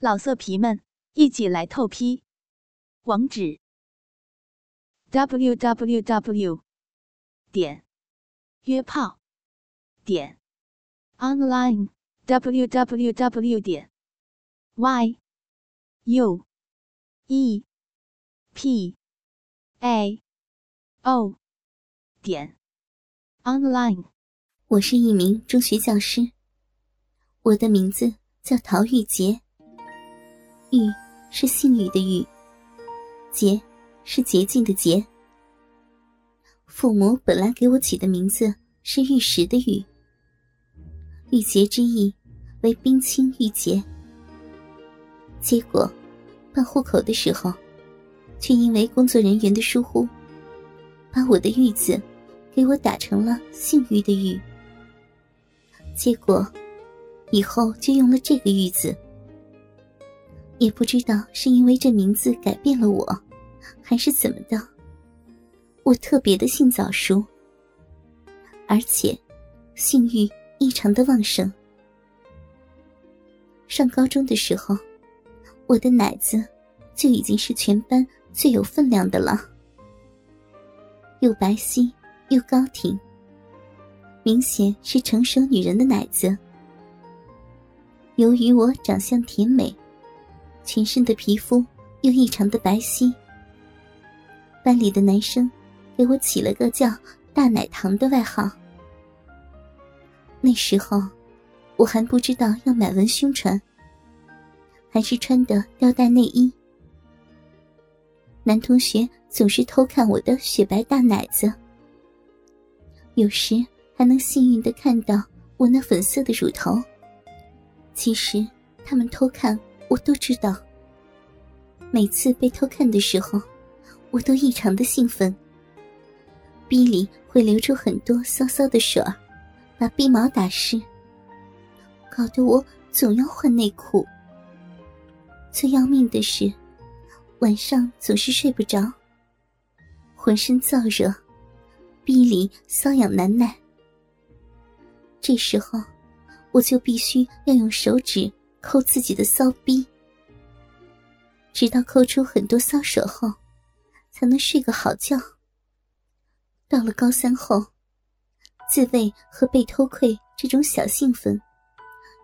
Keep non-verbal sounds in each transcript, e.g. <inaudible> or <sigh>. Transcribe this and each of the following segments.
老色皮们，一起来透批！网址：w w w 点约炮点 online w w w 点 y u e p a o 点 online。我是一名中学教师，我的名字叫陶玉洁。玉是姓玉的玉，洁是洁净的洁。父母本来给我起的名字是玉石的玉，玉洁之意为冰清玉洁。结果办户口的时候，却因为工作人员的疏忽，把我的玉字给我打成了姓玉的玉。结果以后就用了这个玉字。也不知道是因为这名字改变了我，还是怎么的。我特别的性早熟，而且性欲异常的旺盛。上高中的时候，我的奶子就已经是全班最有分量的了，又白皙又高挺，明显是成熟女人的奶子。由于我长相甜美。全身的皮肤又异常的白皙，班里的男生给我起了个叫“大奶糖”的外号。那时候我还不知道要买文胸穿，还是穿的吊带内衣。男同学总是偷看我的雪白大奶子，有时还能幸运的看到我那粉色的乳头。其实他们偷看。我都知道。每次被偷看的时候，我都异常的兴奋。逼里会流出很多骚骚的水儿，把逼毛打湿，搞得我总要换内裤。最要命的是，晚上总是睡不着，浑身燥热，逼里瘙痒难耐。这时候，我就必须要用手指。抠自己的骚逼，直到抠出很多骚手后，才能睡个好觉。到了高三后，自慰和被偷窥这种小兴奋，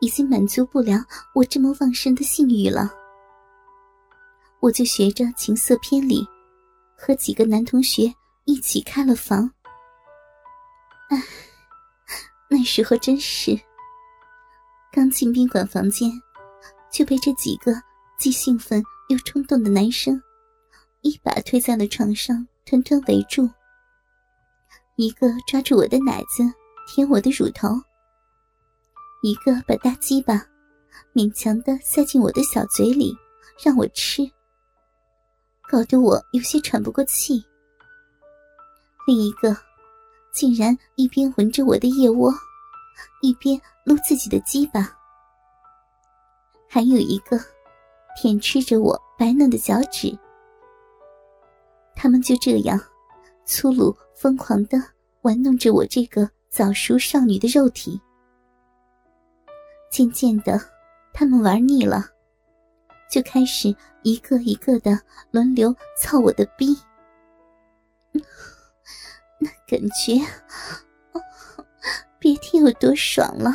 已经满足不了我这么旺盛的性欲了。我就学着情色片里，和几个男同学一起开了房。唉，那时候真是刚进宾馆房间。就被这几个既兴奋又冲动的男生一把推在了床上，团团围住。一个抓住我的奶子舔我的乳头，一个把大鸡巴勉强的塞进我的小嘴里让我吃，搞得我有些喘不过气。另一个竟然一边闻着我的腋窝，一边撸自己的鸡巴。还有一个舔吃着我白嫩的脚趾，他们就这样粗鲁疯狂的玩弄着我这个早熟少女的肉体。渐渐的，他们玩腻了，就开始一个一个的轮流操我的逼。<laughs> 那感觉，别提有多爽了。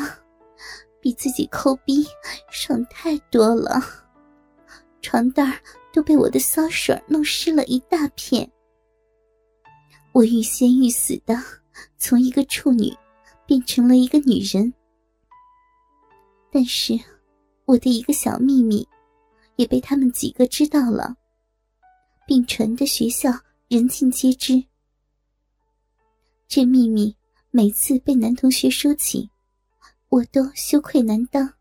比自己抠逼爽太多了，床单都被我的骚水弄湿了一大片。我欲仙欲死的从一个处女变成了一个女人，但是我的一个小秘密也被他们几个知道了，并传的学校人尽皆知。这秘密每次被男同学说起。我都羞愧难当，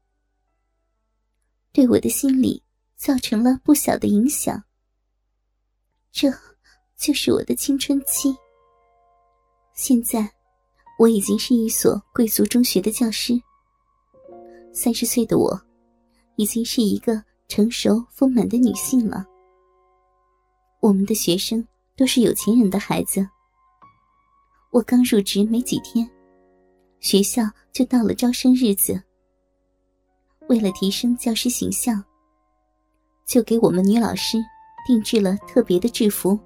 对我的心理造成了不小的影响。这，就是我的青春期。现在，我已经是一所贵族中学的教师。三十岁的我，已经是一个成熟丰满的女性了。我们的学生都是有钱人的孩子。我刚入职没几天。学校就到了招生日子。为了提升教师形象，就给我们女老师定制了特别的制服。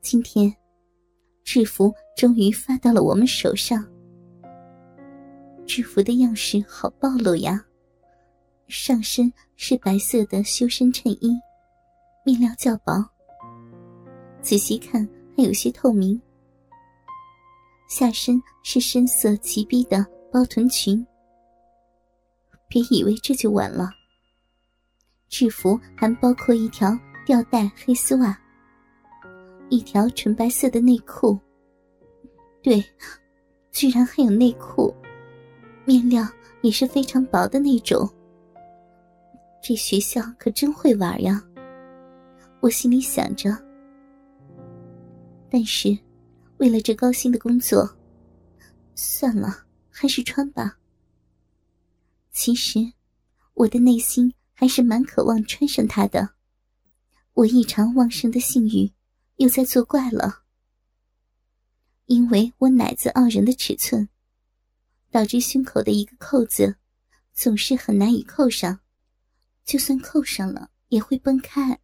今天，制服终于发到了我们手上。制服的样式好暴露呀！上身是白色的修身衬衣，面料较薄，仔细看还有些透明。下身是深色齐逼的包臀裙。别以为这就完了，制服还包括一条吊带黑丝袜。一条纯白色的内裤，对，居然还有内裤，面料也是非常薄的那种。这学校可真会玩呀！我心里想着。但是，为了这高薪的工作，算了，还是穿吧。其实，我的内心还是蛮渴望穿上它的。我异常旺盛的性欲。又在作怪了，因为我奶子傲人的尺寸，导致胸口的一个扣子总是很难以扣上，就算扣上了也会崩开，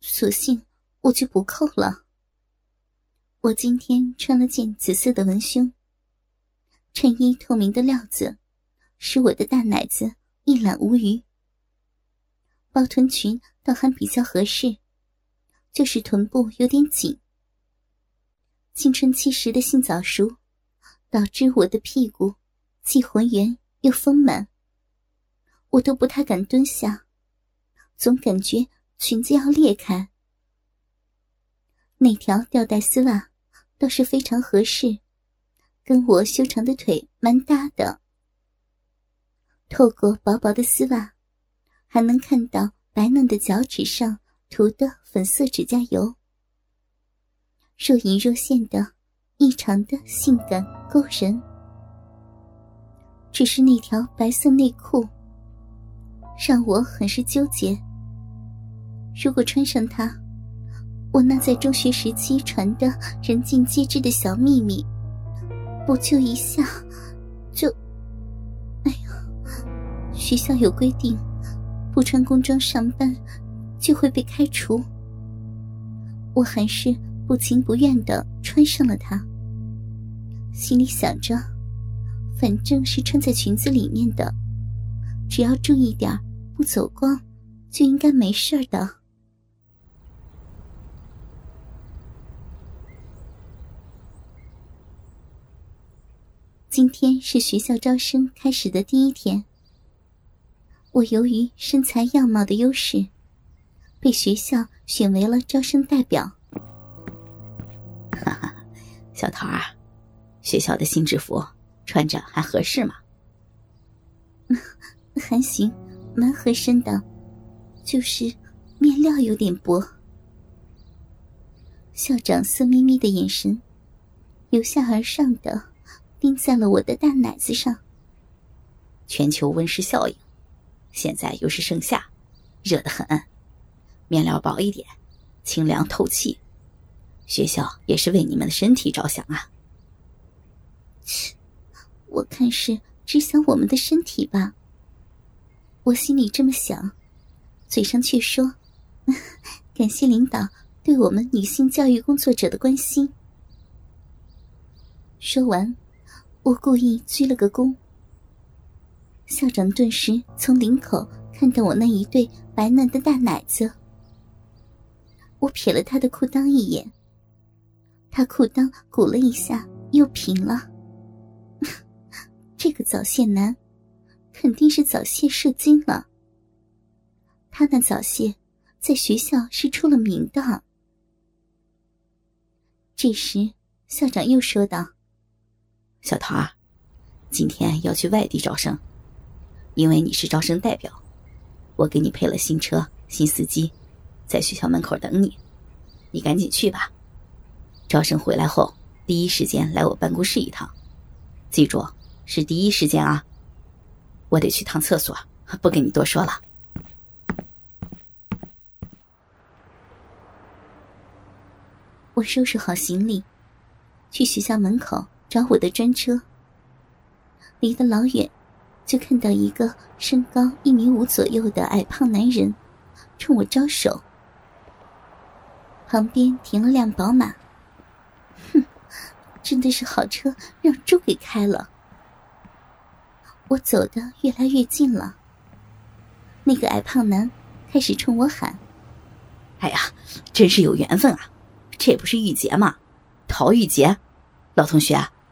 索性我就不扣了。我今天穿了件紫色的文胸，衬衣透明的料子，使我的大奶子一览无余。包臀裙倒还比较合适。就是臀部有点紧，青春期时的性早熟，导致我的屁股既浑圆又丰满，我都不太敢蹲下，总感觉裙子要裂开。那条吊带丝袜倒是非常合适，跟我修长的腿蛮搭的。透过薄薄的丝袜，还能看到白嫩的脚趾上。涂的粉色指甲油，若隐若现的，异常的性感勾人。只是那条白色内裤，让我很是纠结。如果穿上它，我那在中学时期传的人尽皆知的小秘密，不就一下就……哎呀，学校有规定，不穿工装上班。就会被开除。我还是不情不愿的穿上了它，心里想着，反正是穿在裙子里面的，只要注意点不走光，就应该没事的。今天是学校招生开始的第一天，我由于身材样貌的优势。被学校选为了招生代表。哈哈，小桃儿，学校的新制服穿着还合适吗？<laughs> 还行，蛮合身的，就是面料有点薄。校长色眯眯的眼神，由下而上的钉在了我的大奶子上。全球温室效应，现在又是盛夏，热得很。面料薄一点，清凉透气。学校也是为你们的身体着想啊。我看是只想我们的身体吧。我心里这么想，嘴上却说：“ <laughs> 感谢领导对我们女性教育工作者的关心。”说完，我故意鞠了个躬。校长顿时从领口看到我那一对白嫩的大奶子。我瞥了他的裤裆一眼，他裤裆鼓了一下，又平了。<laughs> 这个早泄男，肯定是早泄射精了。他那早泄，在学校是出了名的。这时，校长又说道：“小桃儿，今天要去外地招生，因为你是招生代表，我给你配了新车、新司机。”在学校门口等你，你赶紧去吧。招生回来后，第一时间来我办公室一趟，记住是第一时间啊。我得去趟厕所，不跟你多说了。我收拾好行李，去学校门口找我的专车。离得老远，就看到一个身高一米五左右的矮胖男人冲我招手，旁边停了辆宝马。哼，真的是好车让猪给开了。我走的越来越近了，那个矮胖男开始冲我喊：“哎呀，真是有缘分啊！这不是玉洁吗？陶玉洁，老同学，